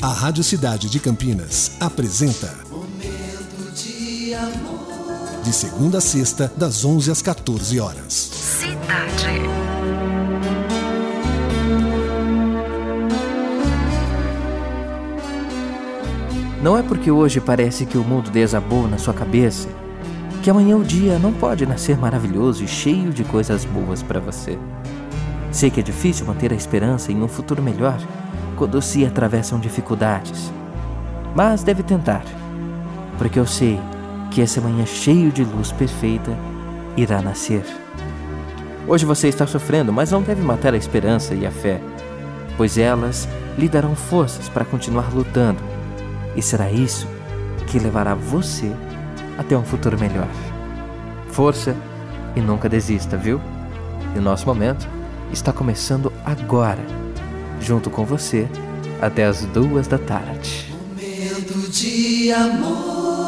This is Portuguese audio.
A Rádio Cidade de Campinas apresenta Momento de amor. De segunda a sexta, das 11 às 14 horas. Cidade. Não é porque hoje parece que o mundo desabou na sua cabeça que amanhã o dia não pode nascer maravilhoso e cheio de coisas boas para você. Sei que é difícil manter a esperança em um futuro melhor se atravessam dificuldades, mas deve tentar, porque eu sei que esse amanhã cheio de luz perfeita irá nascer. Hoje você está sofrendo, mas não deve matar a esperança e a fé, pois elas lhe darão forças para continuar lutando, e será isso que levará você até um futuro melhor. Força e nunca desista, viu? E o nosso momento está começando agora, junto com você, até as duas da tarde. Momento de amor.